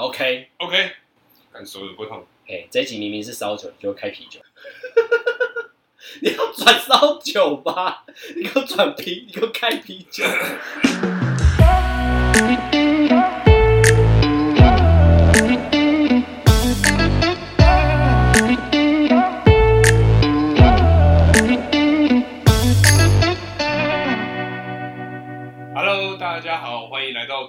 OK OK，感受有不同。哎，这一集明明是烧酒，你就开啤酒。你要转烧酒吧？你给我转啤，你给我开啤酒。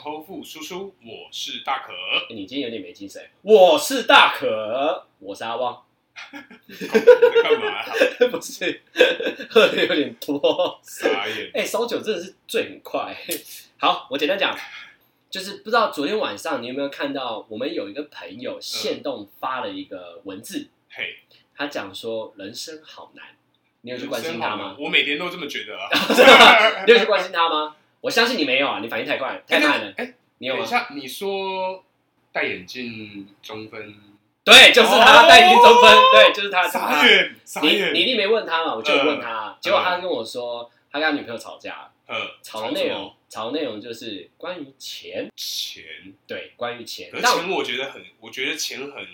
偷富叔叔，我是大可。你今天有点没精神。我是大可，我是阿旺。干嘛啊？不是，喝的有点多。傻眼。哎，烧酒真的是醉很快。好，我简单讲，就是不知道昨天晚上你有没有看到，我们有一个朋友现动发了一个文字。嘿、嗯，他讲说人生好难。你有去关心他吗？我每天都这么觉得啊。你有去关心他吗？我相信你没有啊，你反应太快，太慢了。哎、你有吗？你说戴眼镜中分，对，就是他戴眼镜中分，对，就是他。傻眼，傻眼。你你一定没问他嘛？我就问他，呃、结果他跟我说，他跟他女朋友吵架，嗯，吵的内容，吵的内容就是关于钱，钱，对，关于钱。而钱我觉得很，我觉得钱很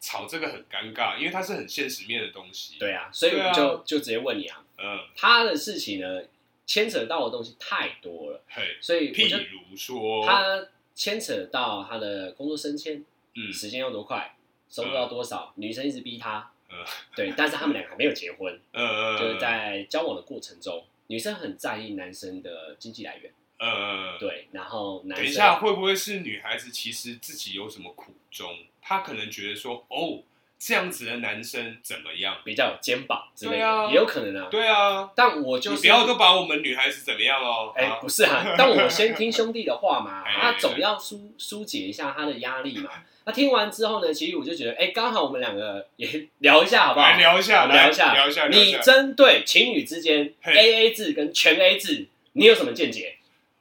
吵，这个很尴尬，因为它是很现实面的东西。对啊，所以我就、啊、就直接问你啊，嗯、呃，他的事情呢？牵扯到的东西太多了，所以譬如说，他牵扯到他的工作升迁，嗯，时间要多快，收入要多少，女生一直逼他，对，但是他们两个还没有结婚，嗯，就是在交往的过程中，女生很在意男生的经济来源，嗯，对，然后男生，等一下会不会是女孩子其实自己有什么苦衷，她可能觉得说，哦。这样子的男生怎么样？比较有肩膀之类的，啊、也有可能啊。对啊，但我就是你不要都把我们女孩子怎么样哦。哎、欸，不是啊，但我先听兄弟的话嘛，他总要疏疏解一下他的压力嘛。那听完之后呢，其实我就觉得，哎、欸，刚好我们两个也聊一下好不好？来聊一下，聊一下，聊一下。你针对情侣之间 A A 制跟全 A 制，你有什么见解？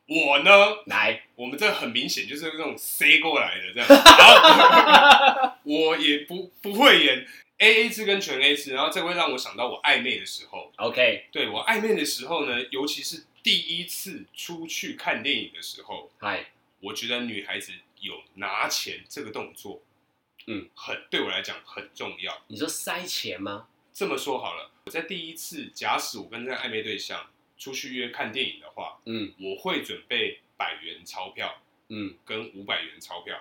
我呢，来，我们这很明显就是那种塞过来的这样。然后 我也不不会演。A A 制跟全 A 制，然后这会让我想到我暧昧的时候。OK，对，我暧昧的时候呢，尤其是第一次出去看电影的时候，嗨，我觉得女孩子有拿钱这个动作，嗯，很对我来讲很重要。你说塞钱吗？这么说好了，我在第一次，假使我跟这个暧昧对象出去约看电影的话，嗯，我会准备百元钞票，嗯，跟五百元钞票，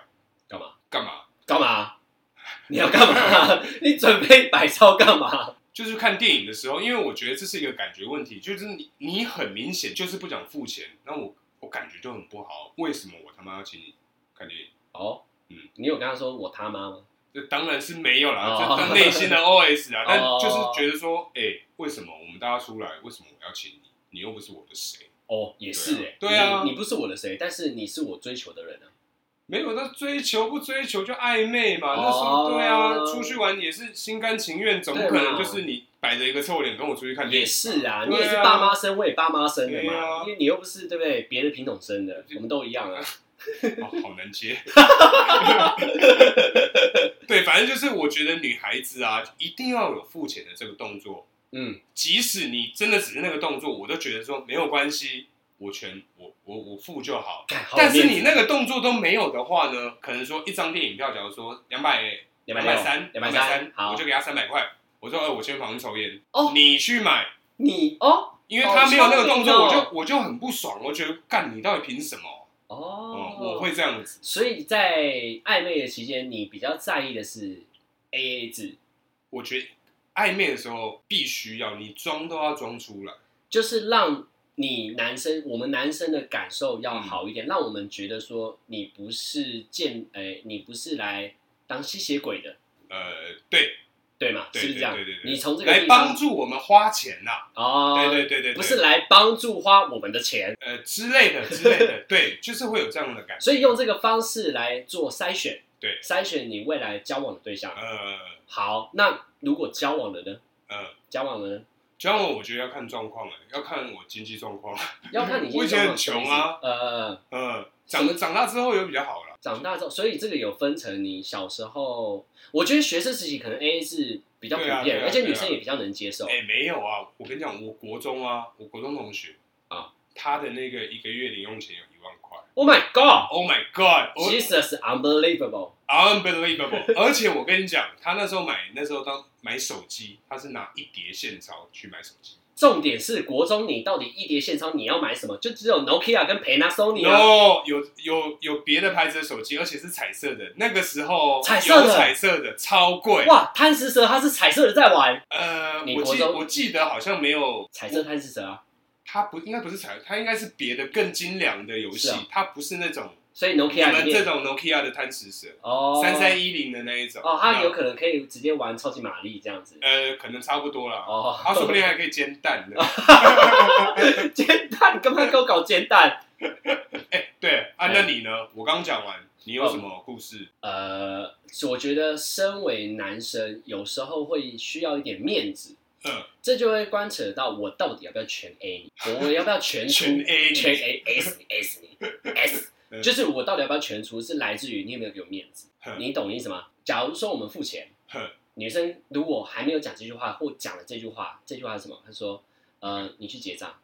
干嘛？干嘛？干嘛？你要干嘛？你准备百钞干嘛？就是看电影的时候，因为我觉得这是一个感觉问题，就是你你很明显就是不想付钱，那我我感觉就很不好。为什么我他妈要请你看电影？哦，嗯，你有跟他说我他妈吗？这当然是没有啦，这当内心的 OS 啊。但就是觉得说，哎、欸，为什么我们大家出来，为什么我要请你？你又不是我的谁？哦，也是哎，对啊，你，你不是我的谁，但是你是我追求的人啊。没有，那追求不追求就暧昧嘛。Oh, 那时候对啊，出去玩也是心甘情愿，总不可能就是你摆着一个臭脸跟我出去看电影。也是啊，啊你也是爸妈生，我也爸妈生的嘛。啊、因为你又不是对不对？别的品种生的，我们都一样啊。哦、好难接。对，反正就是我觉得女孩子啊，一定要有付钱的这个动作。嗯，即使你真的只是那个动作，我都觉得说没有关系。我全我我我付就好，好，但是你那个动作都没有的话呢？可能说一张电影票，假如说两百两百三两百三，我就给他三百块。我说，呃，我先旁边抽烟，哦，你去买，你哦，因为他没有那个动作，我就我就很不爽，我觉得干你到底凭什么？哦、嗯，我会这样子。所以在暧昧的期间，你比较在意的是 A A 制。我觉得暧昧的时候必须要你装都要装出来，就是让。你男生，我们男生的感受要好一点，嗯、让我们觉得说你不是见，哎、欸，你不是来当吸血鬼的。呃，对，对嘛，是不是这样？对对对，你从这个来帮助我们花钱呐、啊。哦，对对对对，对，不是来帮助花我们的钱，呃之类的之类的，对，就是会有这样的感觉。所以用这个方式来做筛选，对，筛选你未来交往的对象。嗯，好，那如果交往了呢？嗯，交往了呢？交往我觉得要看状况哎，要看我经济状况。要看你。我以前很穷啊。呃呃，长长大之后有比较好了。长大之后，所以这个有分成。你小时候，我觉得学生时期可能 A A 是比较普遍，而且女生也比较能接受。哎，没有啊，我跟你讲，我国中啊，我国中同学啊，他的那个一个月零用钱有一万块。Oh my God！Oh my God！Jesus unbelievable，unbelievable！而且我跟你讲，他那时候买那时候当买手机，他是拿一叠现钞去买手机。重点是国中，你到底一叠现钞你要买什么？就只有 Nokia 跟 Panasonic 啊。No，有有有别的牌子的手机，而且是彩色的。那个时候彩色的，彩色的超贵。哇，贪食蛇它是彩色的在玩。呃，我记我记得好像没有彩色贪食蛇啊。它不应该不是彩，它应该是别的更精良的游戏，啊、它不是那种。所以 Nokia 你们这种 Nokia 的贪吃蛇哦，三三一零的那一种哦，它有可能可以直接玩超级玛丽这样子。呃，可能差不多啦。哦，它说不定还可以煎蛋呢。煎蛋？干嘛给我搞煎蛋？对啊，那你呢？我刚讲完，你有什么故事？呃，我觉得身为男生，有时候会需要一点面子。嗯，这就会关扯到我到底要不要全 A 你，我要不要全出全 A 全 A S 你 S 你 S，就是我到底要不要全出，是来自于你有没有给我面子，你懂意思吗？假如说我们付钱，女生如果还没有讲这句话或讲了这句话，这句话是什么？她说，呃，你去结账，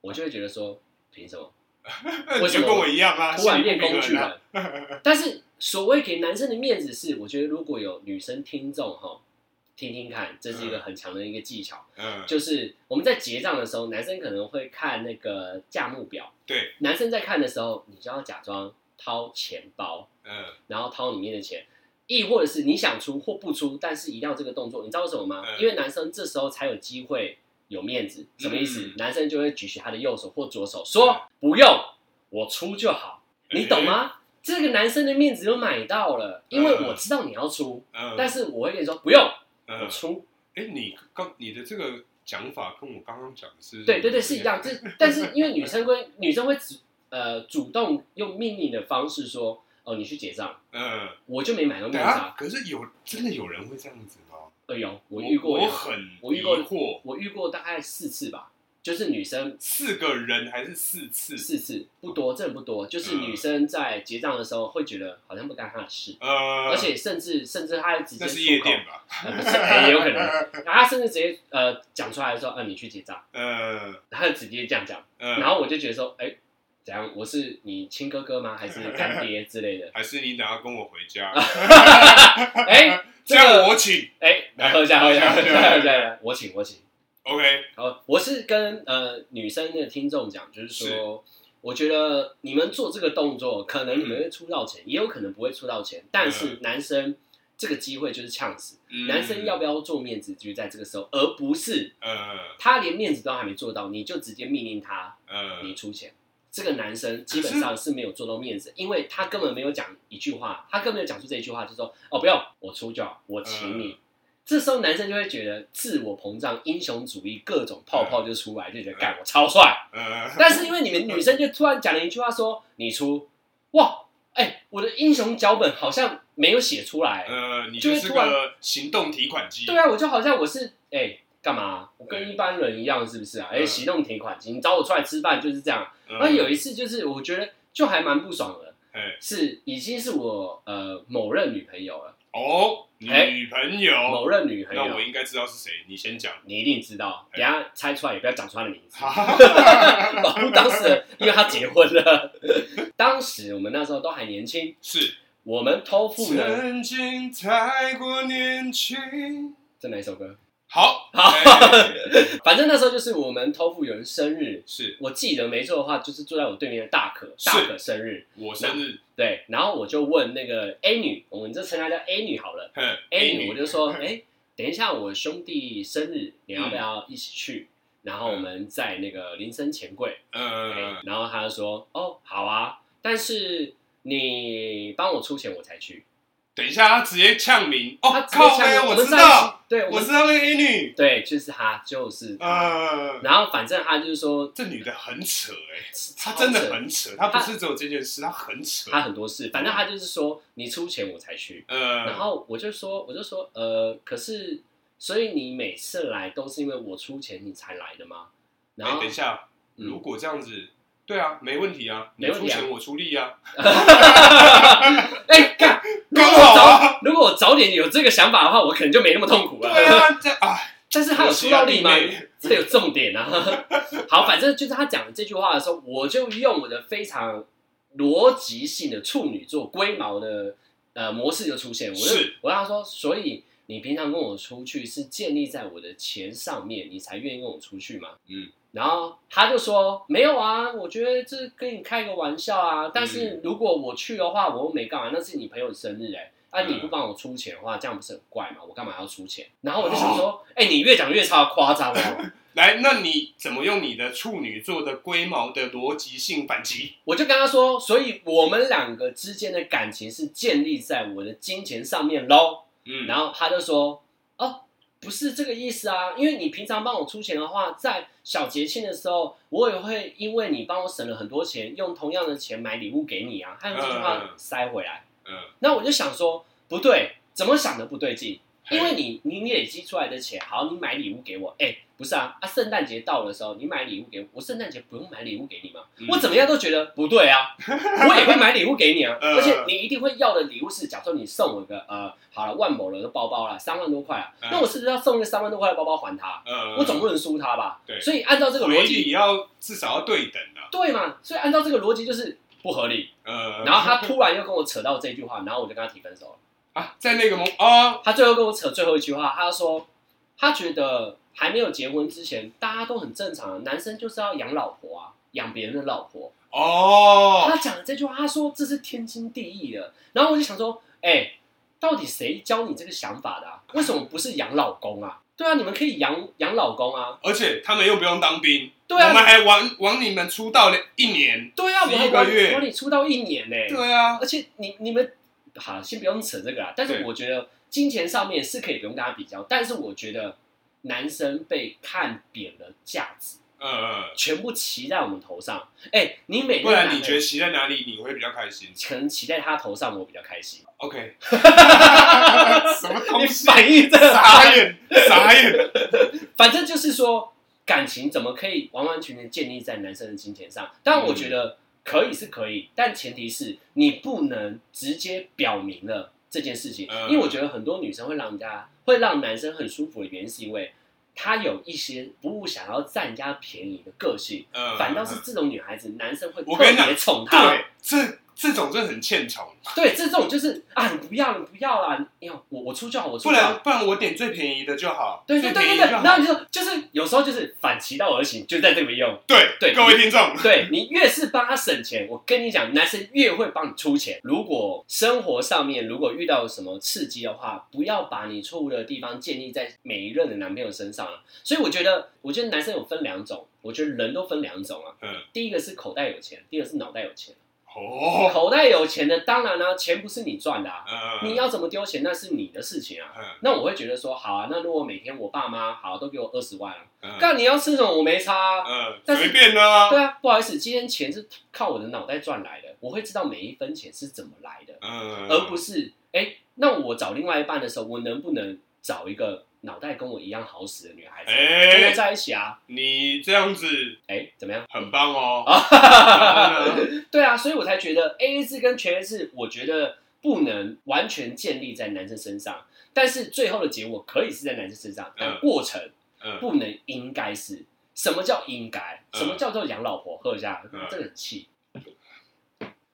我就会觉得说，凭什么？为什么跟我一样啊？突然变工具了。但是所谓给男生的面子是，我觉得如果有女生听众哈。听听看，这是一个很强的一个技巧。嗯，就是我们在结账的时候，男生可能会看那个价目表。对，男生在看的时候，你就要假装掏钱包，嗯，然后掏里面的钱，亦或者是你想出或不出，但是一定要这个动作，你知道为什么吗？嗯，因为男生这时候才有机会有面子。什么意思？嗯，男生就会举起他的右手或左手，说，嗯，不用，我出就好，你懂吗？嗯，这个男生的面子就买到了，因为我知道你要出，嗯，但是我会跟你说不用。我出，哎、欸，你刚你的这个讲法跟我刚刚讲的是，对对对，是一样。这但是因为 女生会女生会主呃主动用命令的方式说，哦，你去结账，嗯，我就没买到面子、啊。可是有真的有人会这样子吗？哎呦，我遇过，我很我遇过，我遇过大概四次吧。就是女生四个人还是四次？四次不多，真的不多。就是女生在结账的时候会觉得好像不干她的事，呃，而且甚至甚至她直接那是夜店吧？呃、不是，欸，也有可能。然后她甚至直接呃讲出来说，呃，你去结账，呃，她就直接这样讲，呃，然后我就觉得说，哎，欸，怎样？我是你亲哥哥吗？还是干爹之类的？还是你等下跟我回家？哎，欸，这样我请，哎，来喝一下，喝一下，喝一下，我请，我请。OK，好，我是跟呃女生的听众讲，就是说，是。我觉得你们做这个动作，可能你们会出到钱，嗯、也有可能不会出到钱，但是男生这个机会就是呛死，嗯、男生要不要做面子，就在这个时候，而不是，呃，他连面子都还没做到，你就直接命令他，呃，你出钱，这个男生基本上是没有做到面子，因为他根本没有讲一句话，他根本没有讲出这一句话，就说，哦，不用，我出就好，我请你。呃这时候男生就会觉得自我膨胀、英雄主义，各种泡泡就出来，就觉得干我超帅。但是因为你们女生就突然讲了一句话说：“你出，哇，哎，我的英雄脚本好像没有写出来。”呃，你就是个行动提款机。对啊，我就好像我是哎干嘛？我跟一般人一样是不是啊？哎，行动提款机，你找我出来吃饭就是这样。那有一次就是我觉得就还蛮不爽的，是已经是我呃某任女朋友了。哦，女朋友，某任女朋友，那我应该知道是谁？你先讲，你一定知道。等下猜出来也不要讲出他的名字。保护当事人，因为他结婚了。当时我们那时候都还年轻，是我们偷富呢。曾经太过年轻，这哪一首歌？好，好，反正那时候就是我们偷富有人生日，是。我记得没错的话，就是坐在我对面的大可，大可生日，我生日，对，然后我就问那个 A 女，我们就称她叫 A 女好了，A 女，我就说，哎，等一下我兄弟生日，你要不要一起去？然后我们在那个林森钱柜，嗯，然后他就说，哦，好啊，但是你帮我出钱我才去。等一下，他直接呛名哦，他靠北，我知道，对，我知道那个 A 女，对，就是他，就是他。然后反正他就是说，这女的很扯哎，她真的很扯，她不是只有这件事，她很扯，她很多事。反正他就是说，你出钱我才去。嗯，然后我就说，我就说，呃，可是，所以你每次来都是因为我出钱你才来的吗？然后等一下，如果这样子，对啊，没问题啊，你出钱我出力啊。哎，干。如果我早，如果我早点有这个想法的话，我可能就没那么痛苦了。对啊，这 啊，但是他有出到力吗？这有重点啊。好，反正就是他讲这句话的时候，我就用我的非常逻辑性的处女座龟毛的呃模式就出现。我就是我跟他说，所以你平常跟我出去是建立在我的钱上面，你才愿意跟我出去吗？嗯，然后他就说没有啊，我觉得这跟你开个玩笑啊。但是如果我去的话，我又没干嘛，那是你朋友的生日哎、欸，啊你不帮我出钱的话，这样不是很怪吗？我干嘛要出钱？然后我就想说，哎、哦欸，你越讲越超夸张哦。来，那你怎么用你的处女座的龟毛的逻辑性反击？我就跟他说，所以我们两个之间的感情是建立在我的金钱上面喽。嗯，然后他就说，哦，不是这个意思啊，因为你平常帮我出钱的话，在小节庆的时候，我也会因为你帮我省了很多钱，用同样的钱买礼物给你啊。他用这句话塞回来。嗯，那我就想说，不对，怎么想的不对劲？因为你你你累积出来的钱，好，你买礼物给我，哎，不是啊，啊，圣诞节到的时候，你买礼物给我，我圣诞节不用买礼物给你吗？嗯、我怎么样都觉得不对啊，我也会买礼物给你啊，而且你一定会要的礼物是，假设你送我一个呃，好了，万某人的包包啦，三万多块啊，那我是不是要送一个三万多块的包包还他？我总不能输他吧？对，所以按照这个逻辑，你要至少要对等的，对嘛？所以按照这个逻辑就是不合理。嗯，然后他突然又跟我扯到这句话，然后我就跟他提分手了。啊，在那个梦啊，他最后跟我扯最后一句话，他说他觉得还没有结婚之前，大家都很正常，男生就是要养老婆啊，养别人的老婆哦。他讲的这句话，他说这是天经地义的。然后我就想说，哎、欸，到底谁教你这个想法的、啊？为什么不是养老公啊？对啊，你们可以养养老公啊，而且他们又不用当兵，对啊，我们还往往你们出道了一年，对啊，一个月往你出道一年呢、欸，对啊，而且你你们。好，先不用扯这个啦。但是我觉得金钱上面是可以不用跟他比较，但是我觉得男生被看扁了价值，嗯嗯，全部骑在我们头上。哎、欸，你每不然你觉得骑在哪里你会比较开心？可能骑在他头上我比较开心。OK，什么东西？反应这傻眼，傻眼。反正就是说，感情怎么可以完完全全建立在男生的金钱上？但我觉得。可以是可以，但前提是你不能直接表明了这件事情，因为我觉得很多女生会让人家会让男生很舒服的原因，是因为她有一些不想要占人家便宜的个性，反倒是这种女孩子，男生会特别宠她。对，这种真的很欠宠，对，这种就是啊，你不要，你不要啦，你要我我出就好，我出就好，不然不然我点最便宜的就好，对对对对对，然后你就就是有时候就是反其道而行，就在这里用，对对，各位听众，对你越是帮他省钱，我跟你讲，男生越会帮你出钱。如果生活上面如果遇到什么刺激的话，不要把你错误的地方建立在每一任的男朋友身上了。所以我觉得，我觉得男生有分两种，我觉得人都分两种啊，嗯，第一个是口袋有钱，第二个是脑袋有钱。哦，口袋有钱的，当然啦、啊，钱不是你赚的啊，嗯、你要怎么丢钱那是你的事情啊。嗯、那我会觉得说，好啊，那如果每天我爸妈好都给我二十万了，干、嗯、你要吃什么我没差、啊，嗯，但是随便啦。对啊，不好意思，今天钱是靠我的脑袋赚来的，我会知道每一分钱是怎么来的，嗯，而不是哎、欸，那我找另外一半的时候，我能不能找一个？脑袋跟我一样好使的女孩子，跟我在一起啊！你这样子，哎，怎么样？很棒哦！对啊，所以我才觉得 AA 制跟全 A 制，我觉得不能完全建立在男生身上，但是最后的结果可以是在男生身上，但过程不能应该是。什么叫应该？什么叫做养老婆？喝一下，这个很气。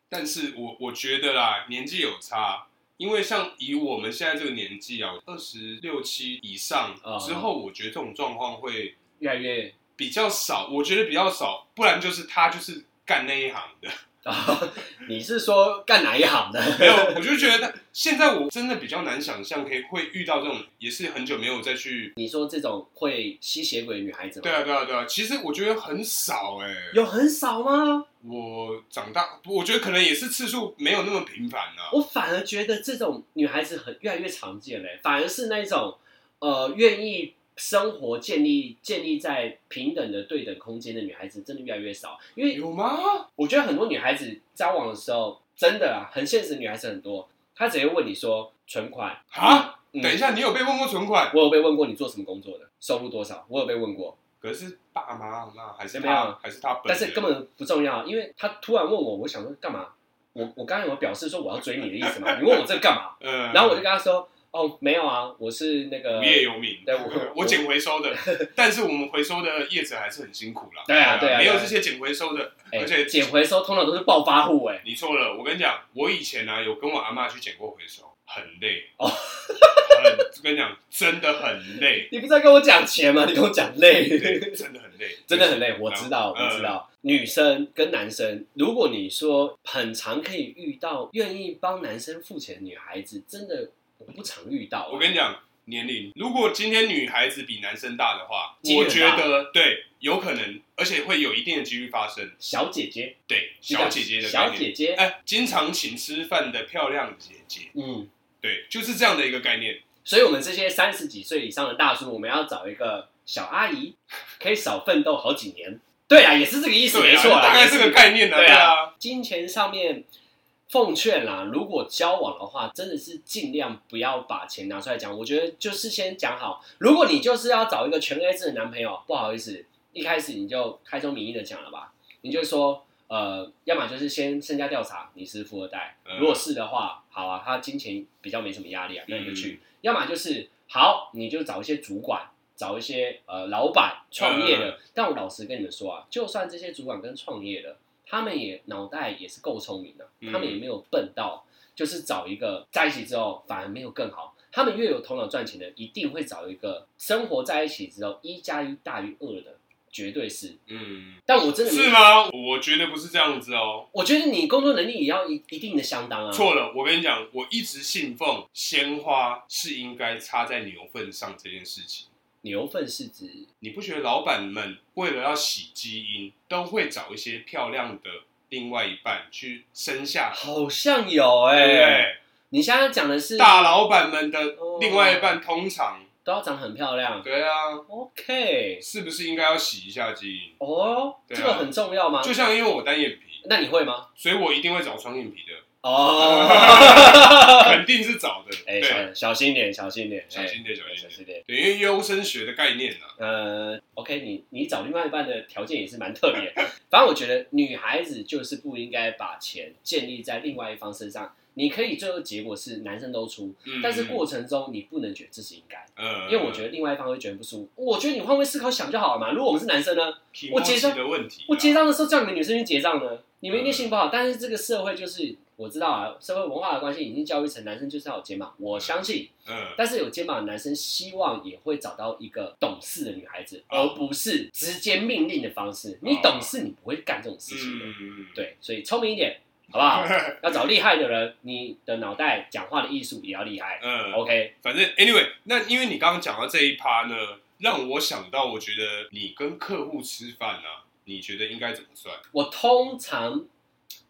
但是我我觉得啦，年纪有差。因为像以我们现在这个年纪啊，二十六七以上之后，我觉得这种状况会越来越比较少。我觉得比较少，不然就是他就是干那一行的。你是说干哪一行的？没有，我就觉得现在我真的比较难想象，可以会遇到这种，也是很久没有再去。你说这种会吸血鬼的女孩子吗？对啊，对啊，对啊。其实我觉得很少哎、欸。有很少吗？我长大，我觉得可能也是次数没有那么频繁了。我反而觉得这种女孩子很越来越常见嘞、欸，反而是那种呃愿意。生活建立建立在平等的对等空间的女孩子真的越来越少，因为有吗？我觉得很多女孩子交往的时候，真的啊，很现实女孩子很多，她直接问你说存款啊？等一下，你有被问过存款？我有被问过，你做什么工作的？收入多少？我有被问过。可是爸妈那还是没有，还是他本？但是根本不重要，因为他突然问我，我想说干嘛？我我刚刚有表示说我要追你的意思吗？你问我这个干嘛？嗯，然后我就跟他说。哦，没有啊，我是那个无业游民，对，我 我捡回收的，但是我们回收的业者还是很辛苦啦。对啊，对啊，没有这些捡回收的，而且捡回收通常都是暴发户哎。你错了，我跟你讲，我以前呢有跟我阿妈去捡过回收，很累哦。很，跟你讲，真的很累。你不是在跟我讲钱吗？你跟我讲累，真的很累，真的很累。我知道，我知道。女生跟男生，如果你说很常可以遇到愿意帮男生付钱的女孩子，真的不常遇到。我跟你讲，年龄，如果今天女孩子比男生大的话，我觉得对，有可能，而且会有一定的几率发生。小姐姐，对，小姐姐的小姐姐，哎，经常请吃饭的漂亮姐姐，嗯，对，就是这样的一个概念。所以，我们这些三十几岁以上的大叔，我们要找一个小阿姨，可以少奋斗好几年。对啊，也是这个意思，没错，大概这个概念呢。对啊，金钱上面奉劝啦，如果交往的话，真的是尽量不要把钱拿出来讲。我觉得就是先讲好，如果你就是要找一个全 A 制的男朋友，不好意思，一开始你就开宗明义的讲了吧，你就说，呃，要么就是先身家调查，你是富二代，如果是的话，好啊，他金钱比较没什么压力啊，那你就去；要么就是好，你就找一些主管。找一些呃老板创业的，但我老实跟你们说啊，就算这些主管跟创业的，他们也脑袋也是够聪明的，他们也没有笨到，就是找一个在一起之后反而没有更好。他们越有头脑赚钱的，一定会找一个生活在一起之后一加一大于二的，绝对是。嗯，但我真的是吗？我觉得不是这样子哦。我觉得你工作能力也要一一定的相当啊。错了，我跟你讲，我一直信奉鲜花是应该插在牛粪上这件事情。牛粪是指，你不觉得老板们为了要洗基因，都会找一些漂亮的另外一半去生下？好像有哎、欸，对你现在讲的是大老板们的另外一半，通常都要长很漂亮。对啊，OK，是不是应该要洗一下基因？哦，这个很重要吗？就像因为我单眼皮，那你会吗？所以我一定会找双眼皮的。哦，肯定是找的。哎，对，小心点，小心点，小心点，小心点。对，因为优生学的概念呢。呃，OK，你你找另外一半的条件也是蛮特别。反正我觉得女孩子就是不应该把钱建立在另外一方身上。你可以最后结果是男生都出，但是过程中你不能觉得这是应该。嗯，因为我觉得另外一方会觉得不舒服。我觉得你换位思考想就好了嘛。如果我们是男生呢，我结账的问题，我结账的时候叫你们女生去结账呢，你们一定心情不好。但是这个社会就是。我知道啊，社会文化的关系已经教育成男生就是要有肩膀，我相信。嗯。但是有肩膀的男生希望也会找到一个懂事的女孩子，而不是直接命令的方式。你懂事，你不会干这种事情的。嗯。对，所以聪明一点，好不好？要找厉害的人，你的脑袋讲话的艺术也要厉害。嗯。OK，反正 anyway，那因为你刚刚讲到这一趴呢，让我想到，我觉得你跟客户吃饭啊，你觉得应该怎么算？我通常。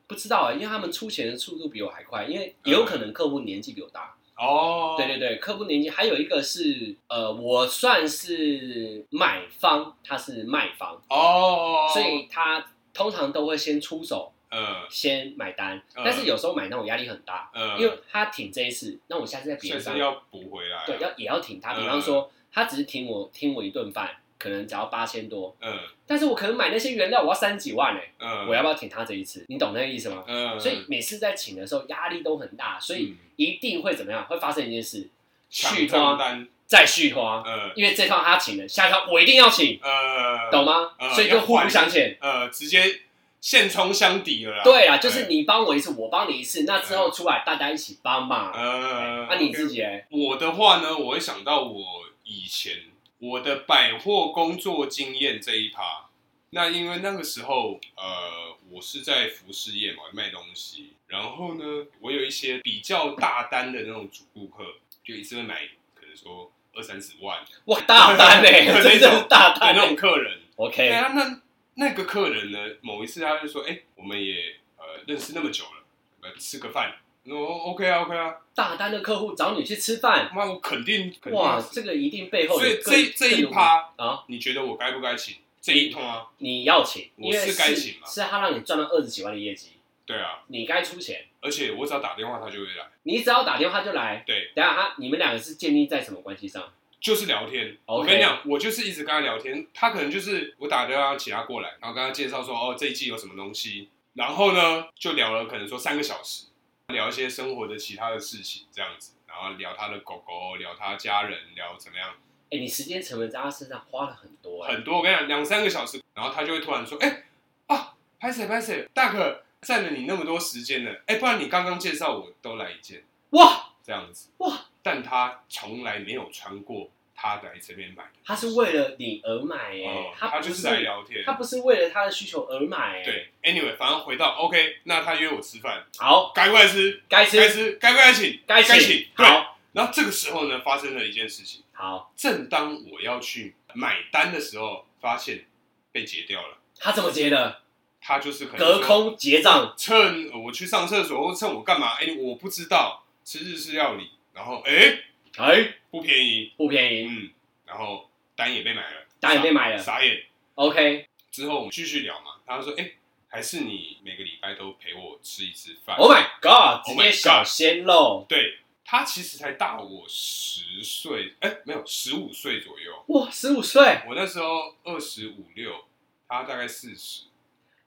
不知道啊，因为他们出钱的速度比我还快，因为也有可能客户年纪比我大。哦，对对对，客户年纪还有一个是，呃，我算是买方，他是卖方。哦，所以他通常都会先出手，嗯，先买单。但是有时候买单我压力很大，嗯，因为他挺这一次，那我下次在别的上要补回来，对，要也要挺他。比方说，他只是挺我挺我一顿饭。可能只要八千多，嗯，但是我可能买那些原料我要三几万呢，嗯，我要不要挺他这一次？你懂那个意思吗？嗯，所以每次在请的时候压力都很大，所以一定会怎么样？会发生一件事，续摊再续花，嗯，因为这套他请了，下一套我一定要请，呃，懂吗？所以就互不相欠，呃，直接现充相抵了啦。对啊，就是你帮我一次，我帮你一次，那之后出来大家一起帮嘛。嗯，那你自己哎，我的话呢，我会想到我以前。我的百货工作经验这一趴，那因为那个时候，呃，我是在服饰业嘛，卖东西。然后呢，我有一些比较大单的那种主顾客，就一次会买，可能说二三十万，哇，大单 嘞，真的是大单那种客人。OK，那那那个客人呢，某一次他就说，哎，我们也呃认识那么久了，呃吃个饭。哦，OK 啊，OK 啊，大单的客户找你去吃饭，那我肯定，哇，这个一定背后，所以这这一趴啊，你觉得我该不该请？这一通啊？你要请，我是该请嘛？是他让你赚了二十几万的业绩，对啊，你该出钱，而且我只要打电话他就会来，你只要打电话就来，对，等下他你们两个是建立在什么关系上？就是聊天，我跟你讲，我就是一直跟他聊天，他可能就是我打电话请他过来，然后跟他介绍说哦这一季有什么东西，然后呢就聊了可能说三个小时。聊一些生活的其他的事情，这样子，然然后聊他的狗狗，聊他家人，聊怎么样。哎，你时间成本在他身上花了很多，很多。我跟你讲，两三个小时，然后他就会突然说：“哎，啊，拍谁拍谁，大可占了你那么多时间了，哎，不然你刚刚介绍我都来一件，哇，这样子，哇。”但他从来没有穿过。他来这边买的，他是为了你而买哎、欸，他、哦、他就是来聊天，他不是为了他的需求而买哎、欸。对，anyway，反正回到 OK，那他约我吃饭，好，该过来吃，该吃。该吃，该不该请，该请，请。好，然后这个时候呢，发生了一件事情。好，正当我要去买单的时候，发现被截掉了。他怎么截的？他就是可能隔空结账，趁我去上厕所，或趁我干嘛？哎，我不知道吃日式料理，然后哎哎不便宜，不便宜，嗯。然后单也被买了，单也被买了，傻眼。OK，之后我们继续聊嘛。他说：“哎，还是你每个礼拜都陪我吃一次饭。” Oh my God！直接小鲜肉。对，他其实才大我十岁，哎，没有十五岁左右。哇，十五岁！我那时候二十五六，他大概四十。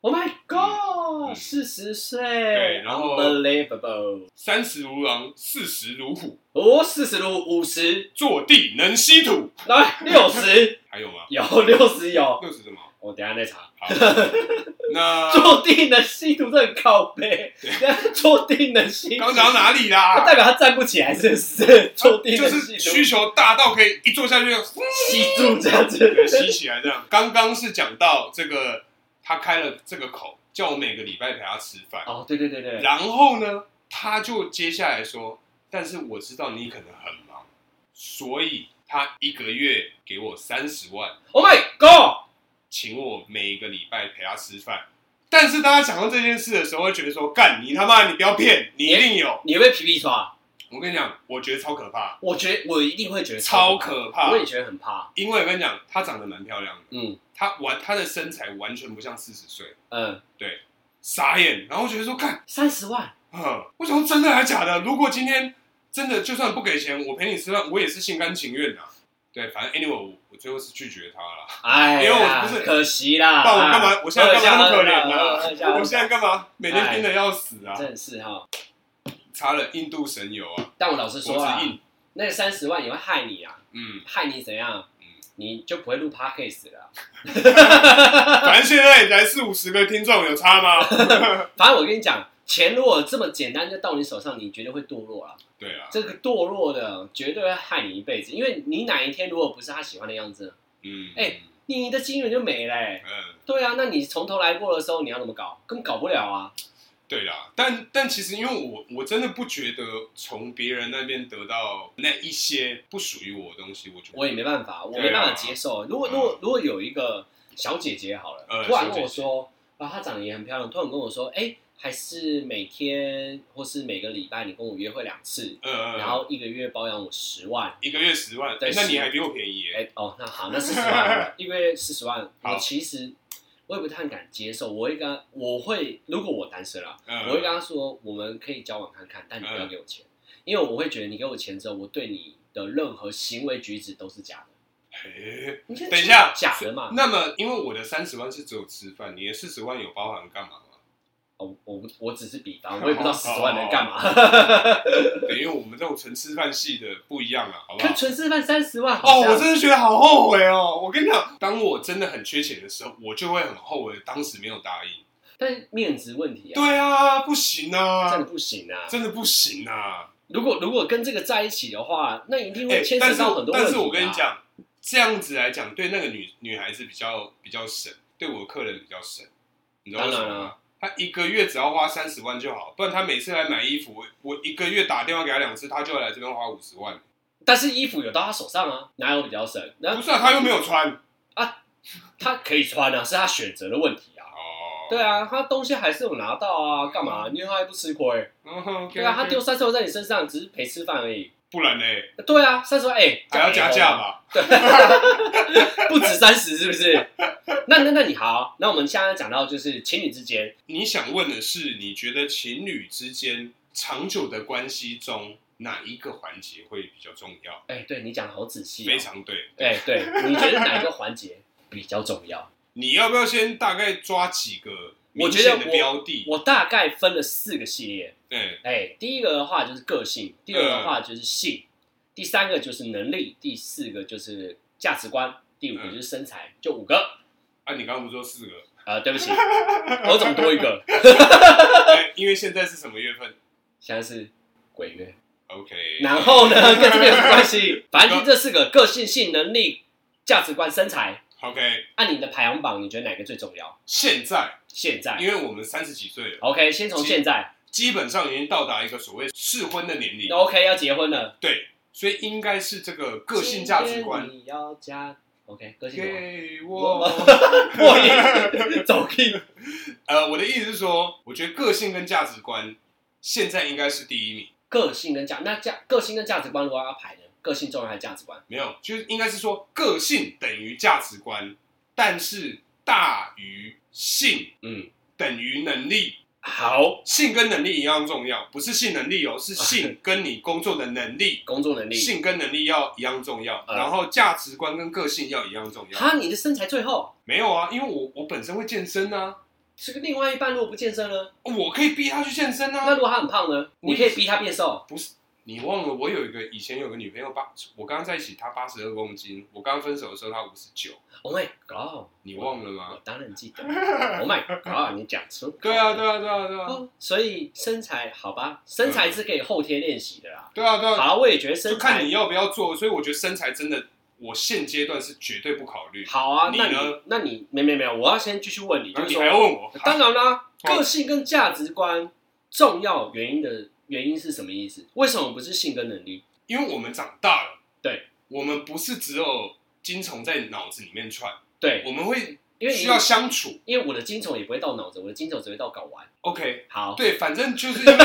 Oh my God！四十岁，对，然后 Unbelievable，三十如狼，四十如虎。哦，四十如五十，坐地能吸土。来六十，还有吗？有六十有。六十什么？我等下再查。好，那坐地能吸土，这很靠背。坐地能吸土，刚讲到哪里啦？代表他站不起来，是不是？坐地能吸土，就是需求大到可以一坐下去就吸住这样子，吸起来这样。刚刚是讲到这个。他开了这个口，叫我每个礼拜陪他吃饭。哦，对对对对。然后呢，他就接下来说：“但是我知道你可能很忙，所以他一个月给我三十万。”Oh my god！请我每个礼拜陪他吃饭。但是大家讲到这件事的时候，会觉得说：“干你他妈，你不要骗，你一定有，你会皮皮刷。”我跟你讲，我觉得超可怕。我觉得我一定会觉得超可怕。我也觉得很怕，因为我跟你讲，她长得蛮漂亮的。嗯，她完，他的身材完全不像四十岁。嗯，对，傻眼。然后我觉得说，看三十万，嗯，我想说真的还是假的？如果今天真的就算不给钱，我陪你吃饭，我也是心甘情愿的。对，反正 anyway，我我最后是拒绝他了。哎，因为我不是可惜啦。那我干嘛？我现在干嘛那么可怜呢？我现在干嘛？每天拼的要死啊！真是哈。查了印度神油啊！但我老实说啊，那个三十万也会害你啊！嗯，害你怎样？嗯，你就不会录 podcast 了。反正现在也才四五十个听众，有差吗？反正我跟你讲，钱如果这么简单就到你手上，你绝对会堕落了。对啊，这个堕落的绝对会害你一辈子，因为你哪一天如果不是他喜欢的样子，嗯，哎、欸，你的金源就没了、欸。嗯，对啊，那你从头来过的时候，你要怎么搞？根本搞不了啊。对啦，但但其实因为我我真的不觉得从别人那边得到那一些不属于我的东西，我觉得我也没办法，我没办法接受。如果如果如果有一个小姐姐好了，突然跟我说啊，她长得也很漂亮，突然跟我说，哎，还是每天或是每个礼拜你跟我约会两次，嗯嗯，然后一个月包养我十万，一个月十万，对，那你还比我便宜耶？哎哦，那好，那四十万，一个月四十万，我其实。我也不太敢接受，我会跟他，我会如果我单身了，嗯、我会跟他说，我们可以交往看看，但你不要给我钱，嗯、因为我会觉得你给我钱之后，我对你的任何行为举止都是假的。诶，等一下，假的嘛？那么，因为我的三十万是只有吃饭，你的四十万有包含干嘛？哦，我我只是比方，我也不知道四十万能干嘛。等于我们这种纯吃饭系的不一样啊，好不好？看纯吃饭三十万哦，我真的觉得好后悔哦。我跟你讲，当我真的很缺钱的时候，我就会很后悔当时没有答应。但面子问题啊。对啊，不行啊，真的不行啊，真的不行啊。如果如果跟这个在一起的话，那一定会牵扯到很多问题啊。但是我跟你讲，这样子来讲，对那个女女孩子比较比较省，对我的客人比较省，你知道为什么吗？他一个月只要花三十万就好，不然他每次来买衣服，我我一个月打电话给他两次，他就要来这边花五十万。但是衣服有到他手上啊，哪有比较省？那不是啊，他又没有穿啊，他可以穿啊，是他选择的问题啊。哦，对啊，他东西还是有拿到啊，干嘛？因为他又不吃亏。嗯哼，对啊，他丢三十万在你身上，只是陪吃饭而已。不然呢？对啊，三十万哎，还要加价吧？对，不止三十是不是？那那那你好，那我们现在讲到就是情侣之间，你想问的是，你觉得情侣之间长久的关系中，哪一个环节会比较重要？哎，对你讲的好仔细，非常对。哎，对，你觉得哪一个环节比较重要？你要不要先大概抓几个我觉得标的我，我大概分了四个系列。对，哎，第一个的话就是个性，第二个的话就是性，嗯、第三个就是能力，第四个就是价值观，第五个就是身材，嗯、就五个。啊，你刚刚不是说四个？啊、呃，对不起，我怎么多一个？因为现在是什么月份？现在是鬼月。OK。然后呢，跟这个有什么关系？反正就这四个：个性、性、能力、价值观、身材。OK。按你的排行榜，你觉得哪个最重要？现在，现在，因为我们三十几岁了。OK，先从现在。基本上已经到达一个所谓适婚的年龄，OK，要结婚了。对，所以应该是这个个性价值观。你要加，OK，个性给我，破音，走音。呃，我的意思是说，我觉得个性跟价值观现在应该是第一名。个性跟价，那价个性跟价值观如果要排呢？个性重要还是价值观？没有，就是应该是说个性等于价值观，但是大于性，嗯，等于能力。好，性跟能力一样重要，不是性能力哦，是性跟你工作的能力，工作能力，性跟能力要一样重要，然后价值观跟个性要一样重要。哈，你的身材最后没有啊？因为我我本身会健身啊。这个另外一半如果不健身呢？我可以逼他去健身啊。那如果他很胖呢？你可以逼他变瘦？不是。你忘了我有一个以前有个女朋友八，我刚刚在一起，她八十二公斤，我刚分手的时候她五十九。Oh my god！你忘了吗？我当然记得。Oh my god！你讲出。对啊，对啊，对啊，对啊。所以身材好吧，身材是可以后天练习的啦。对啊，对啊。好，我也觉得身材。看你要不要做，所以我觉得身材真的，我现阶段是绝对不考虑。好啊，那你那你没没没有，我要先继续问你，你还要问我？当然啦，个性跟价值观重要原因的。原因是什么意思？为什么不是性跟能力？因为我们长大了，对，我们不是只有精虫在脑子里面窜，对，我们会因为需要相处，因为我的精虫也不会到脑子，我的精虫只会到睾丸。OK，好，对，反正就是因为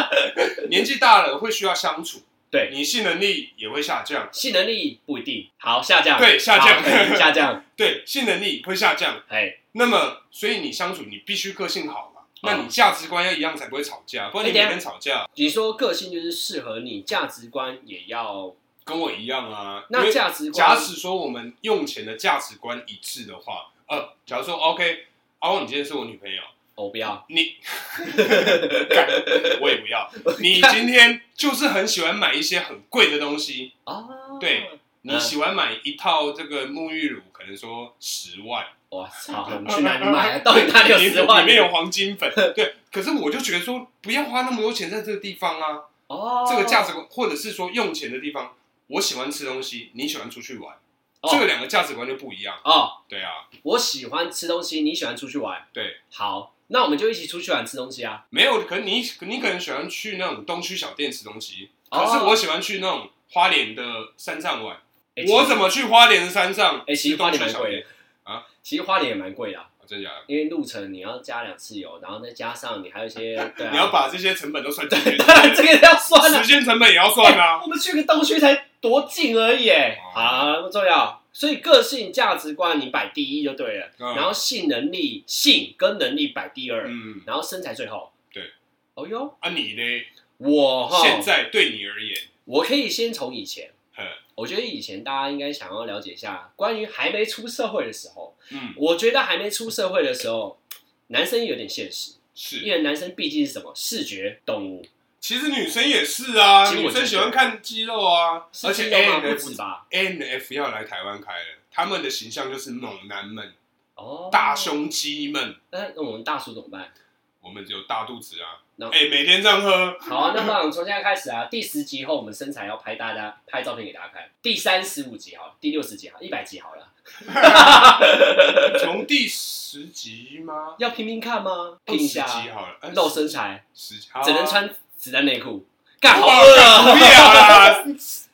年纪大了会需要相处，对，你性能力也会下降，性能力不一定好下降，对，下降，下降，对，性能力会下降，哎，那么所以你相处你必须个性好。那你价值观要一样才不会吵架，不然你每天吵架。你说个性就是适合你，价值观也要跟我一样啊。那价值观，假使说我们用钱的价值观一致的话，呃，假如说 OK，阿旺，你今天是我女朋友，我不要你，我也不要。你今天就是很喜欢买一些很贵的东西啊，对，你喜欢买一套这个沐浴乳，可能说十万。我操！你去哪里买？到底哪里有十万？里面有黄金粉。对，可是我就觉得说，不要花那么多钱在这个地方啊。哦。这个价值观，或者是说用钱的地方，我喜欢吃东西，你喜欢出去玩，这个两个价值观就不一样。哦。对啊。我喜欢吃东西，你喜欢出去玩。对。好，那我们就一起出去玩吃东西啊。没有，可能你你可能喜欢去那种东区小店吃东西，可是我喜欢去那种花莲的山上玩。我怎么去花莲的山上？哎，其实花莲蛮贵的。啊，其实花莲也蛮贵的，啊，真的假的？因为路程你要加两次油，然后再加上你还有一些，对啊，你要把这些成本都算进去，对，这个要算啊，时间成本也要算啊。我们去个东区才多近而已，好，不重要。所以个性价值观你摆第一就对了，然后性能力性跟能力摆第二，嗯，然后身材最后。对，哦哟，啊你呢？我现在对你而言，我可以先从以前。我觉得以前大家应该想要了解一下，关于还没出社会的时候，嗯，我觉得还没出社会的时候，男生有点现实，是因为男生毕竟是什么视觉动物。其实女生也是啊，女生喜欢看肌肉啊，而且 A N F N F 要来台湾开了，他们的形象就是猛男们，哦，大胸肌们。那那我们大叔怎么办？我们只有大肚子啊。哎，每天这样喝。好啊，那么我们从现在开始啊，第十集后我们身材要拍大家拍照片给大家看。第三十五集好了，第六十集好，一百集好了。从第十集吗？要拼拼看吗？拼一下。十集好了，露身材，只能穿子弹内裤。干好饿，不要啦，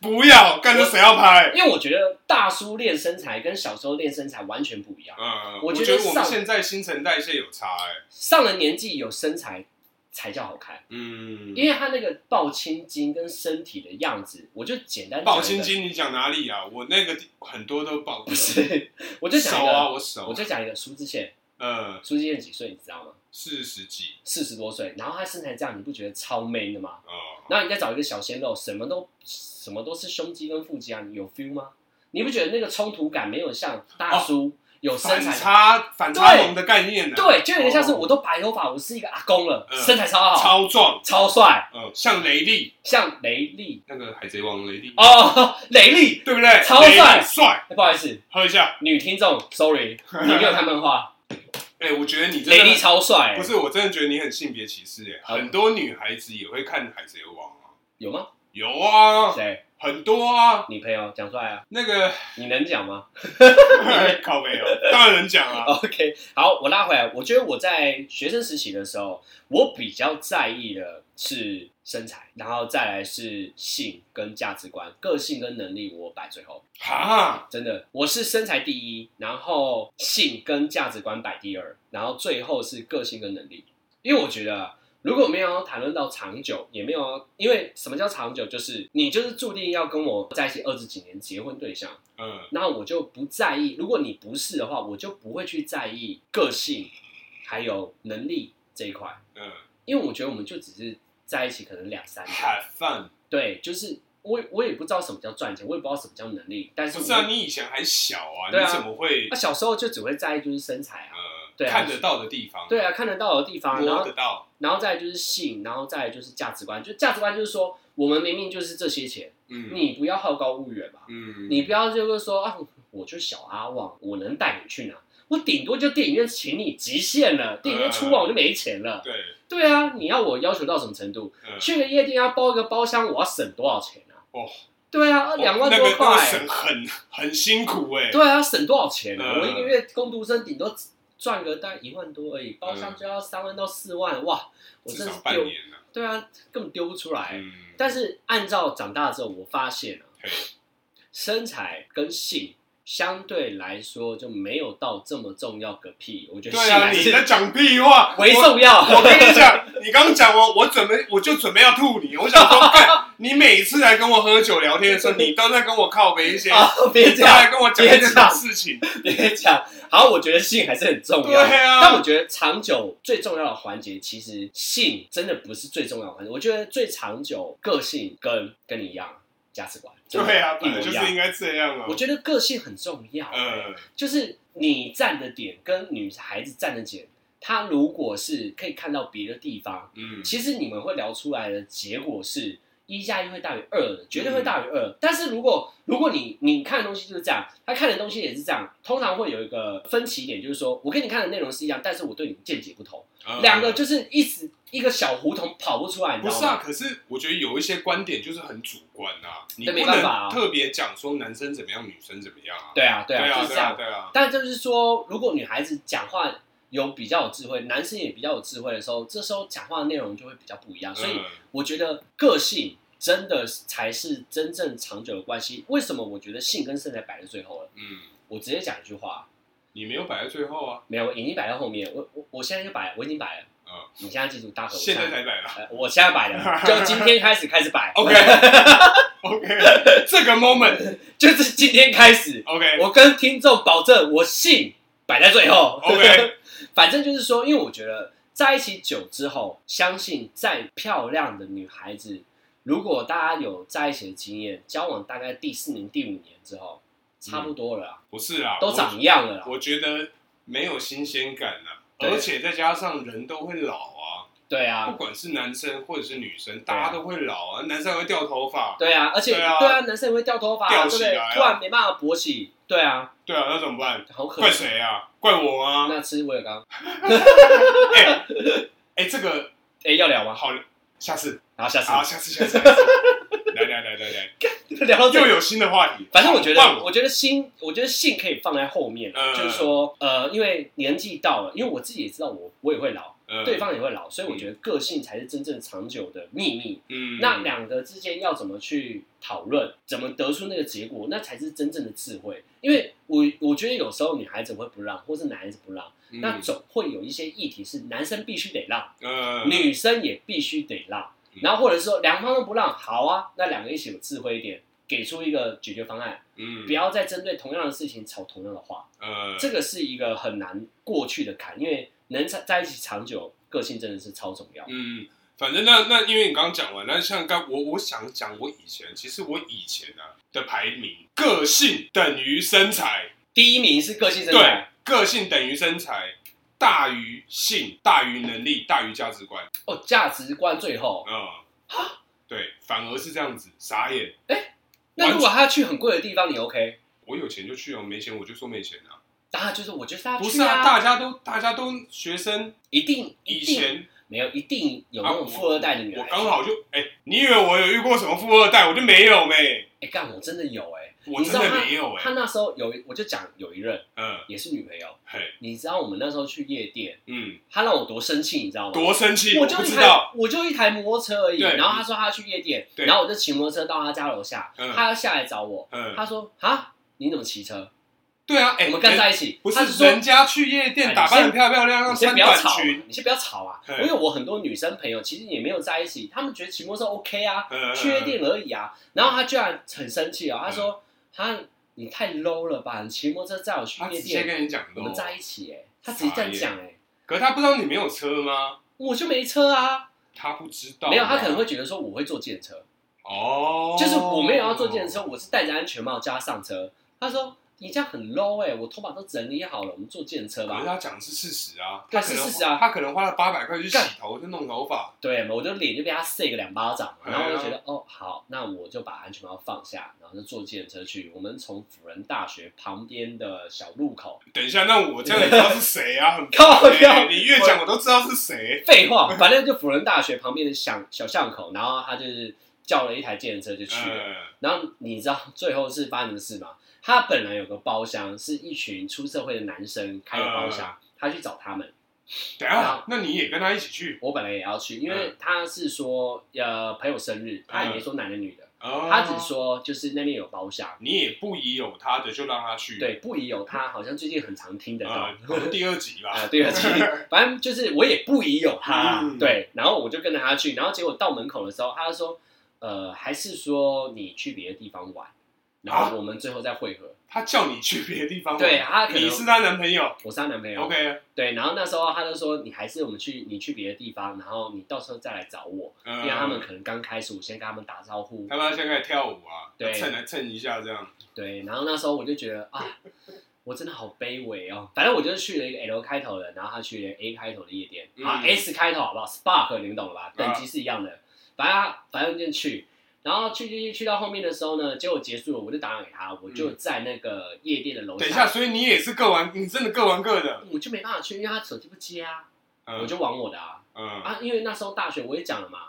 不要，干这谁要拍？因为我觉得大叔练身材跟小时候练身材完全不一样。嗯，我觉得我们现在新陈代谢有差哎。上了年纪有身材。才叫好看，嗯，因为他那个抱青筋跟身体的样子，我就简单抱青筋，你讲哪里啊？我那个很多都抱不是，我就讲手啊，我手，我就讲一个苏志燮，嗯，苏志燮几岁你知道吗？四十几，四十多岁，然后他身材这样，你不觉得超 man 的吗？哦，然后你再找一个小鲜肉，什么都什么都是胸肌跟腹肌啊，你有 feel 吗？你不觉得那个冲突感没有像大叔？有身材反差反差萌的概念呢？对，就有点像是我都白头发，我是一个阿公了，身材超好，超壮，超帅，嗯，像雷利，像雷利，那个海贼王雷利哦，雷利对不对？超帅，帅。不好意思，喝一下。女听众，sorry，你没有看漫画。哎，我觉得你雷利超帅，不是，我真的觉得你很性别歧视哎，很多女孩子也会看海贼王啊，有吗？有啊，谁？很多啊，你朋友讲出来啊。那个 你能讲吗？靠没有，当然能讲啊。OK，好，我拉回来。我觉得我在学生时期的时候，我比较在意的是身材，然后再来是性跟价值观、个性跟能力，我摆最后。哈，真的，我是身材第一，然后性跟价值观摆第二，然后最后是个性跟能力，因为我觉得。如果没有要谈论到长久，也没有啊，因为什么叫长久？就是你就是注定要跟我在一起二十几年结婚对象，嗯，那我就不在意。如果你不是的话，我就不会去在意个性还有能力这一块，嗯，因为我觉得我们就只是在一起可能两三年，have fun，对，就是我我也不知道什么叫赚钱，我也不知道什么叫能力，但是不是啊，你以前还小啊，你怎么会？那小时候就只会在意就是身材啊。对啊，看得到的地方，对啊，看得到的地方，摸得到，然后，然后再来就是性，然后再来就是价值观。就价值观就是说，我们明明就是这些钱，嗯，你不要好高骛远嘛，嗯，你不要就是说啊，我就小阿旺，我能带你去哪？我顶多就电影院请你极限了，电影院出完我就没钱了。对，对啊，你要我要求到什么程度？去个夜店要包一个包厢，我要省多少钱啊？哦，对啊，两万多块，省很很辛苦哎。对啊，省多少钱啊？我一个月工读生顶多。赚个大概一万多而已，包厢就要三万到四万，哇！我真是丢，对啊，根本丢不出来。但是按照长大之后，我发现啊，身材跟性。相对来说就没有到这么重要个屁，我觉得对啊，你在讲屁话，为重要。我跟你讲，你刚讲我，我准备我就准备要吐你。我想说，你每次来跟我喝酒聊天的时候，你都在跟我靠边一些，别讲，来跟我讲一些事情，别讲。好，我觉得性还是很重要，对啊。但我觉得长久最重要的环节，其实性真的不是最重要的环节。我觉得最长久，个性跟跟你一样。价值观对啊，本来就是应该这样啊。我觉得个性很重要，嗯，就是你站的点跟女孩子站的点，她如果是可以看到别的地方，嗯，其实你们会聊出来的结果是一加一会大于二的，绝对会大于二。但是如果如果你你看的东西就是这样，他看的东西也是这样，通常会有一个分歧点，就是说我跟你看的内容是一样，但是我对你见解不同，两个就是一直。一个小胡同跑不出来，不是啊？可是我觉得有一些观点就是很主观啊，你不能特别讲说男生怎么样，女生怎么样啊？对啊，对啊，就是这样。对啊。但就是说，如果女孩子讲话有比较有智慧，男生也比较有智慧的时候，这时候讲话的内容就会比较不一样。所以我觉得个性真的才是真正长久的关系。为什么我觉得性跟身材摆在最后了？嗯，我直接讲一句话，你没有摆在最后啊？没有，已经摆在后面。我我我现在就摆，我已经摆了。嗯，你现在记住大头，现在才摆了，我现在摆的，就今天开始开始摆。OK，OK，这个 moment 就是今天开始。OK，我跟听众保证，我信摆在最后。OK，反正就是说，因为我觉得在一起久之后，相信再漂亮的女孩子，如果大家有在一起的经验，交往大概第四年、第五年之后，差不多了。不是啊，都长一样了。我觉得没有新鲜感了。而且再加上人都会老啊，对啊，不管是男生或者是女生，大家都会老啊。男生还会掉头发，对啊，而且对啊，男生也会掉头发，掉起来，突然没办法勃起，对啊，对啊，那怎么办？好可怪谁啊？怪我吗？那吃威尔刚。哎哎，这个哎要聊吗？好，下次，然后下次，好，下次，下次，来来来来来，聊到又有新的话题。反正我觉得，我觉得性，我觉得性可以放在后面，就是说，呃，因为年纪到了，因为我自己也知道，我我也会老，对方也会老，所以我觉得个性才是真正长久的秘密。嗯，那两个之间要怎么去讨论，怎么得出那个结果，那才是真正的智慧。因为我我觉得有时候女孩子会不让，或是男孩子不让，那总会有一些议题是男生必须得让，女生也必须得让。然后或者说两方都不让，好啊，那两个一起有智慧一点，给出一个解决方案，嗯，不要再针对同样的事情吵同样的话，呃，这个是一个很难过去的坎，因为能在在一起长久，个性真的是超重要。嗯，反正那那因为你刚刚讲完，那像刚我我想讲我以前，其实我以前啊的排名，个性等于身材。第一名是个性身材，对，个性等于身材，大于性，大于能力，大于价值观。哦，价值观最后，嗯，哈，对，反而是这样子，傻眼。哎、欸，那如果他去很贵的地方，你 OK？我有钱就去哦，没钱我就说没钱啊。当然就是我就是他去、啊、不是啊，大家都大家都学生，一定以前没有，一定有那种富二代的女孩、啊、我刚好就哎、欸，你以为我有遇过什么富二代？我就没有没。哎、欸，干我真的有哎、欸。我真的没有哎、欸，他那时候有，我就讲有一任，嗯，也是女朋友。嘿，你知道我们那时候去夜店，嗯，他让我多生气，你知道吗？多生气，我就一台，我就一台摩托车而已。然后他说他要去夜店，然后我就骑摩托车到他家楼下，他要下来找我，嗯，他说啊，你怎么骑车？对啊，哎，我们跟在一起，不是人家去夜店打扮很漂漂亮亮，穿短裙，你先不要吵啊！因为我很多女生朋友其实也没有在一起，他们觉得骑摩托车 OK 啊，去夜店而已啊。然后他居然很生气哦，他说他。你太 low 了吧！你骑摩托车载我去夜店，他直接跟你讲，我们在一起哎，他直接这样讲哎。可是他不知道你没有车吗？我就没车啊。他不知道，没有，他可能会觉得说我会坐电车。哦，就是我没有要坐电车，我是戴着安全帽叫他上车。他说。你这样很 low 哎、欸！我头发都整理好了，我们坐电车吧。可是他讲的是事实啊，对，是事实啊。他可能花了八百块去洗头，去弄头发。对，我就脸就被他塞个两巴掌，然后我就觉得哦好，那我就把安全帽放下，然后就坐电车去。我们从辅仁大学旁边的小路口。等一下，那我这样你知道是谁啊？很靠欸、你越讲我都知道是谁。废话，反正就辅仁大学旁边的小小巷口，然后他就是叫了一台电车就去了。嗯、然后你知道最后是发生什么事吗？他本来有个包厢，是一群出社会的男生开的包厢，他去找他们。等下，那你也跟他一起去？我本来也要去，因为他是说呃朋友生日，他也没说男的女的，他只说就是那边有包厢。你也不宜有他的，就让他去。对，不宜有他，好像最近很常听得到。第二集吧。第二集，反正就是我也不宜有他。对，然后我就跟着他去，然后结果到门口的时候，他就说呃还是说你去别的地方玩。然后我们最后再会合。他叫你去别的地方玩。对，他可能你是他男朋友，我是他男朋友。OK。对，然后那时候他就说，你还是我们去，你去别的地方，然后你到时候再来找我，因为他们可能刚开始，我先跟他们打招呼。他们现在开始跳舞啊，对，蹭来蹭一下这样。对，然后那时候我就觉得啊，我真的好卑微哦。反正我就是去了一个 L 开头的，然后他去了 A 开头的夜店，好 S 开头好不好？Spark，你们懂了吧？等级是一样的。反正反正就去。然后去去去到后面的时候呢，结果结束了，我就打电话给他，我就在那个夜店的楼下。等一下，所以你也是各玩，你真的各玩各的。我就没办法去，因为他手机不接啊，嗯、我就玩我的啊。嗯啊，因为那时候大学我也讲了嘛。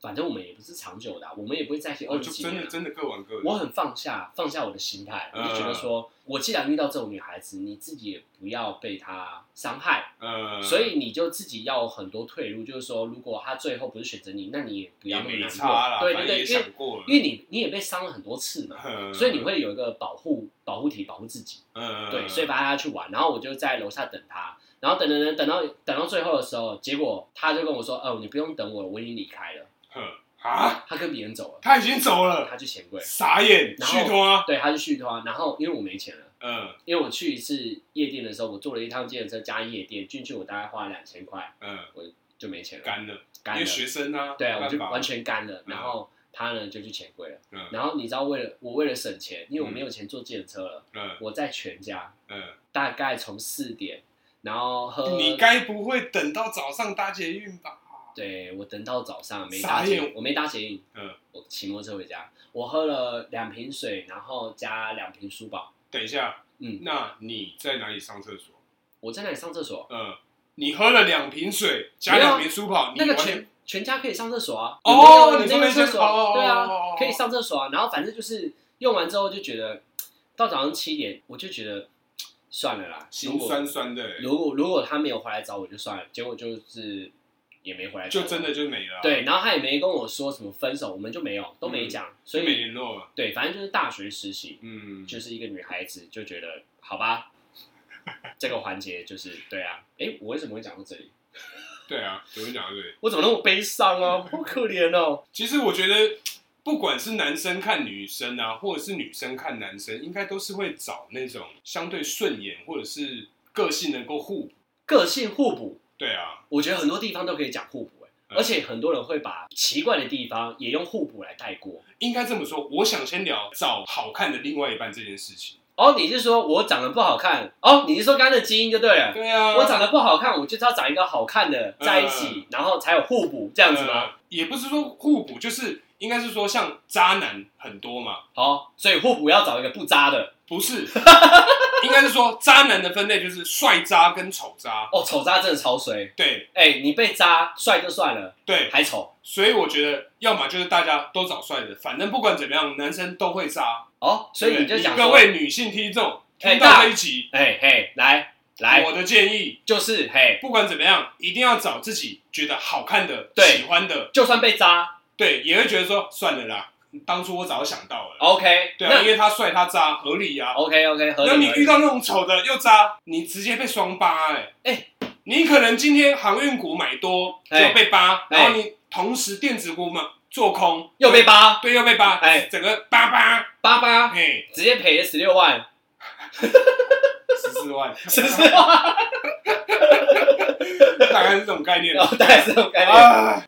反正我们也不是长久的，我们也不会在一起二十几年。真的真的各玩各的。我很放下，放下我的心态，我就觉得说，我既然遇到这种女孩子，你自己也不要被她伤害。嗯。所以你就自己要很多退路，就是说，如果她最后不是选择你，那你也不要那么难过。对对对，因为因为你你也被伤了很多次嘛，所以你会有一个保护保护体保护自己。嗯。对，所以把她去玩，然后我就在楼下等她，然后等等等等到等到最后的时候，结果她就跟我说：“哦，你不用等我了，我已经离开了。”啊！他跟别人走了，他已经走了，他去钱柜，傻眼，续托啊！对，他去续托，然后因为我没钱了，嗯，因为我去一次夜店的时候，我坐了一趟计程车加夜店进去，我大概花了两千块，嗯，我就没钱了，干了，干了，因为学生啊，对啊，我就完全干了，然后他呢就去钱柜了，嗯，然后你知道为了我为了省钱，因为我没有钱坐计程车了，嗯，我在全家，嗯，大概从四点，然后喝，你该不会等到早上搭捷运吧？对，我等到早上没搭捷运，我没搭捷运，嗯，我骑摩托车回家，我喝了两瓶水，然后加两瓶舒宝。等一下，嗯，那你在哪里上厕所？我在哪里上厕所？嗯，你喝了两瓶水加两瓶舒宝，那个全全家可以上厕所啊？哦，你那个厕所，对啊，可以上厕所啊。然后反正就是用完之后就觉得，到早上七点我就觉得算了啦，心酸酸的。如果如果他没有回来找我就算了，结果就是。也没回来，就真的就没了、啊。对，然后他也没跟我说什么分手，我们就没有，都没讲，嗯、所以没联络了。对，反正就是大学实习，嗯，就是一个女孩子就觉得，好吧，这个环节就是对啊。哎，我为什么会讲到这里？对啊，怎么会讲到这里？我怎么那么悲伤啊？好可怜哦。其实我觉得，不管是男生看女生啊，或者是女生看男生，应该都是会找那种相对顺眼，或者是个性能够互补，个性互补。对啊，我觉得很多地方都可以讲互补，嗯、而且很多人会把奇怪的地方也用互补来带过。应该这么说，我想先聊找好看的另外一半这件事情。哦，你是说我长得不好看？哦，你是说刚刚的基因就对了。对啊，我长得不好看，我就是要找一个好看的在一起，嗯、然后才有互补这样子吗？嗯、也不是说互补，就是应该是说像渣男很多嘛。好，所以互补要找一个不渣的。不是，应该是说渣男的分类就是帅渣跟丑渣。哦，丑渣真的超衰。对，哎、欸，你被渣帅就算了，对，还丑。所以我觉得，要么就是大家都找帅的，反正不管怎么样，男生都会渣。哦，所以你就讲各位女性听众听到这一集，哎、欸、嘿，来来，我的建议就是，嘿，不管怎么样，一定要找自己觉得好看的、喜欢的，就算被渣，对，也会觉得说算了啦。当初我早就想到了，OK，对啊，因为他帅他渣合理啊，OK OK 合理。那你遇到那种丑的又渣，你直接被双八哎哎，你可能今天航运股买多就被八，然后你同时电子股嘛做空又被扒，对又被扒，哎，整个八八。八八，哎，直接赔了十六万，十四万，十四万。大概是这种概念，哦，大概是这种概念。啊、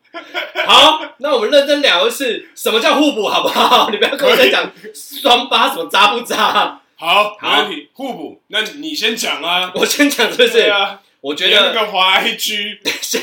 好，那我们认真聊的是什么叫互补，好不好？你不要跟我在讲双八什么渣不渣。好，没问题。互补，那你先讲啊。我先讲，是不是？啊。我觉得那个华 IG，等一下，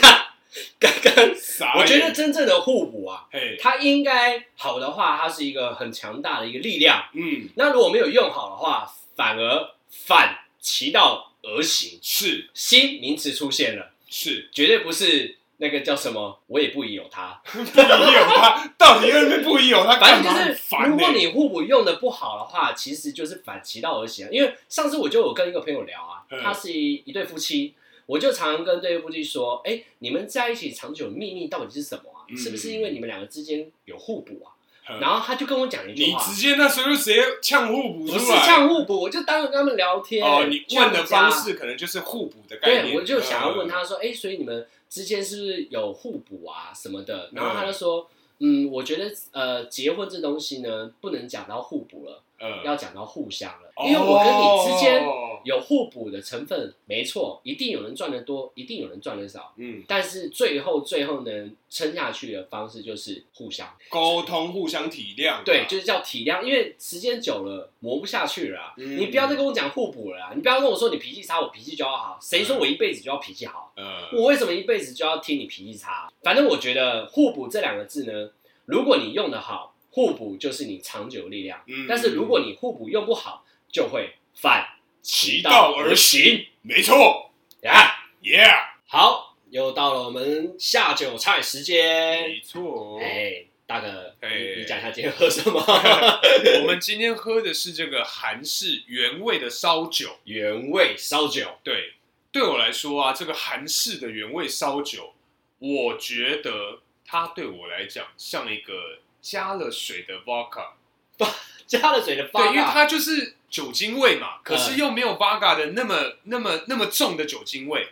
刚刚啥？我觉得真正的互补啊，它应该好的话，它是一个很强大的一个力量。嗯，那如果没有用好的话，反而反其道而行，是新名词出现了。是，绝对不是那个叫什么，我也不疑有他，不疑有他，到底有没有不疑有他？反正就是，如果你互补用的不好的话，其实就是反其道而行。因为上次我就有跟一个朋友聊啊，他是一一对夫妻，我就常常跟这对夫妻说，哎，你们在一起长久的秘密到底是什么啊？是不是因为你们两个之间有互补啊？然后他就跟我讲一句话，你直接那时候就直接呛互补，不是呛互补，我就当着跟他们聊天。哦，你问的方式可能就是互补的概念。对，我就想要问他说，哎，所以你们之间是不是有互补啊什么的？然后他就说，嗯，我觉得呃，结婚这东西呢，不能讲到互补了，要讲到互相了，因为我跟你之间。有互补的成分，没错，一定有人赚得多，一定有人赚得少。嗯，但是最后最后能撑下去的方式就是互相沟通，互相体谅。对，就是叫体谅，因为时间久了磨不下去了。嗯，你不要再跟我讲互补了，你不要跟我说你脾气差，我脾气就要好。谁说我一辈子就要脾气好？嗯，我为什么一辈子就要听你脾气差？反正我觉得互补这两个字呢，如果你用的好，互补就是你长久力量。嗯，但是如果你互补用不好，就会反。其道而行，没错呀，Yeah，好，又到了我们下酒菜时间，没错。哎，大哥，哎，你讲一下今天喝什么？我们今天喝的是这个韩式原味的烧酒，原味烧酒。对，对我来说啊，这个韩式的原味烧酒，我觉得它对我来讲像一个加了水的 vodka，加了水的 vodka，对，因为它就是。酒精味嘛，可是又没有 Vodka 的那么、那么、那么重的酒精味，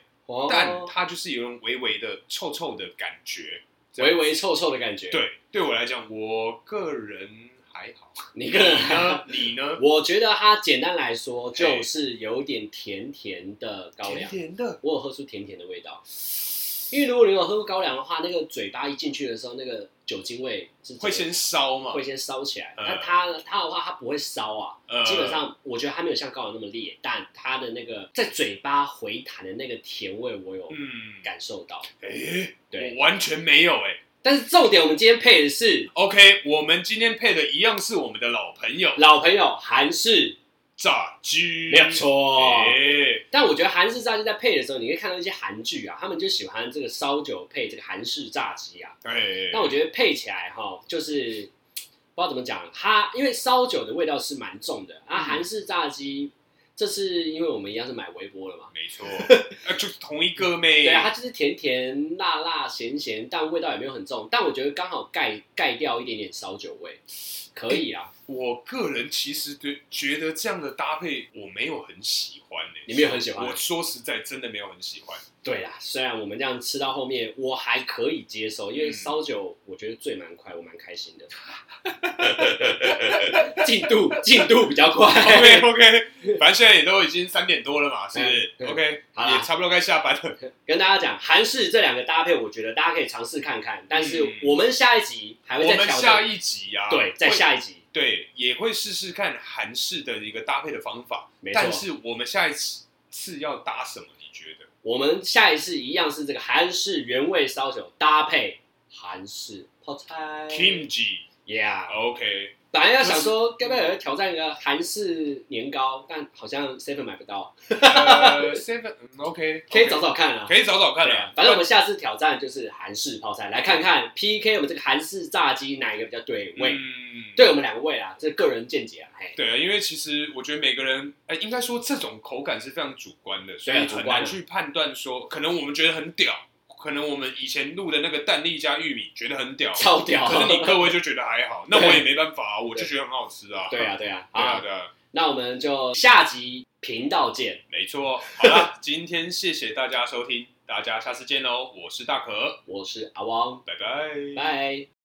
但它就是有种微微的臭臭的感觉，微微臭臭的感觉。对，对我来讲，我个人还好。你个人呢？你呢？我觉得它简单来说就是有点甜甜的高粱，甜的，我有喝出甜甜的味道。因为如果你有喝过高粱的话，那个嘴巴一进去的时候，那个酒精味是会先烧嘛，会先烧起来。那它它的话，它不会烧啊。基本上，我觉得它没有像高粱那么烈，但它的那个在嘴巴回弹的那个甜味，我有感受到。哎，对，完全没有哎。但是重点，我们今天配的是 OK，我们今天配的一样是我们的老朋友，老朋友韩式炸鸡，没有错。但我觉得韩式炸鸡在配的时候，你可以看到一些韩剧啊，他们就喜欢这个烧酒配这个韩式炸鸡啊。对。但我觉得配起来哈，就是不知道怎么讲，它因为烧酒的味道是蛮重的啊。韩式炸鸡，这是因为我们一样是买微波了嘛。没错。就是同一个呗。对啊，它就是甜甜辣辣咸咸，但味道也没有很重。但我觉得刚好盖盖掉一点点烧酒味。可以啊，我个人其实对觉得这样的搭配我没有很喜欢呢。你没有很喜欢？我说实在，真的没有很喜欢。对啊，虽然我们这样吃到后面，我还可以接受，因为烧酒我觉得醉蛮快，我蛮开心的。进度进度比较快。OK OK，反正现在也都已经三点多了嘛，是不是？OK，好，也差不多该下班了。跟大家讲，韩式这两个搭配，我觉得大家可以尝试看看。但是我们下一集还会再调。我们下一集啊，对，在下一集。对，也会试试看韩式的一个搭配的方法。没错。但是我们下一次次要搭什么？你觉得？我们下一次一样是这个韩式原味烧酒搭配韩式泡菜。Kimchi，Yeah，OK。本来要想说，该不该挑战一个韩式年糕，但好像 Seven 买不到。呃，Seven，OK，可以找找看啊，可以找找看啊。反正我们下次挑战就是韩式泡菜，来看看 PK 我们这个韩式炸鸡哪一个比较对味？嗯，对我们两个味啊，这个人见解啊。对啊，因为其实我觉得每个人，哎，应该说这种口感是非常主观的，所以很难去判断说，可能我们觉得很屌。可能我们以前录的那个蛋力加玉米觉得很屌，超屌，可是你各位就觉得还好，那我也没办法啊，我就觉得很好吃啊。对啊，对啊，对啊，对啊。那我们就下集频道见。没错，好了，今天谢谢大家收听，大家下次见喽。我是大可，我是阿汪，拜拜，拜。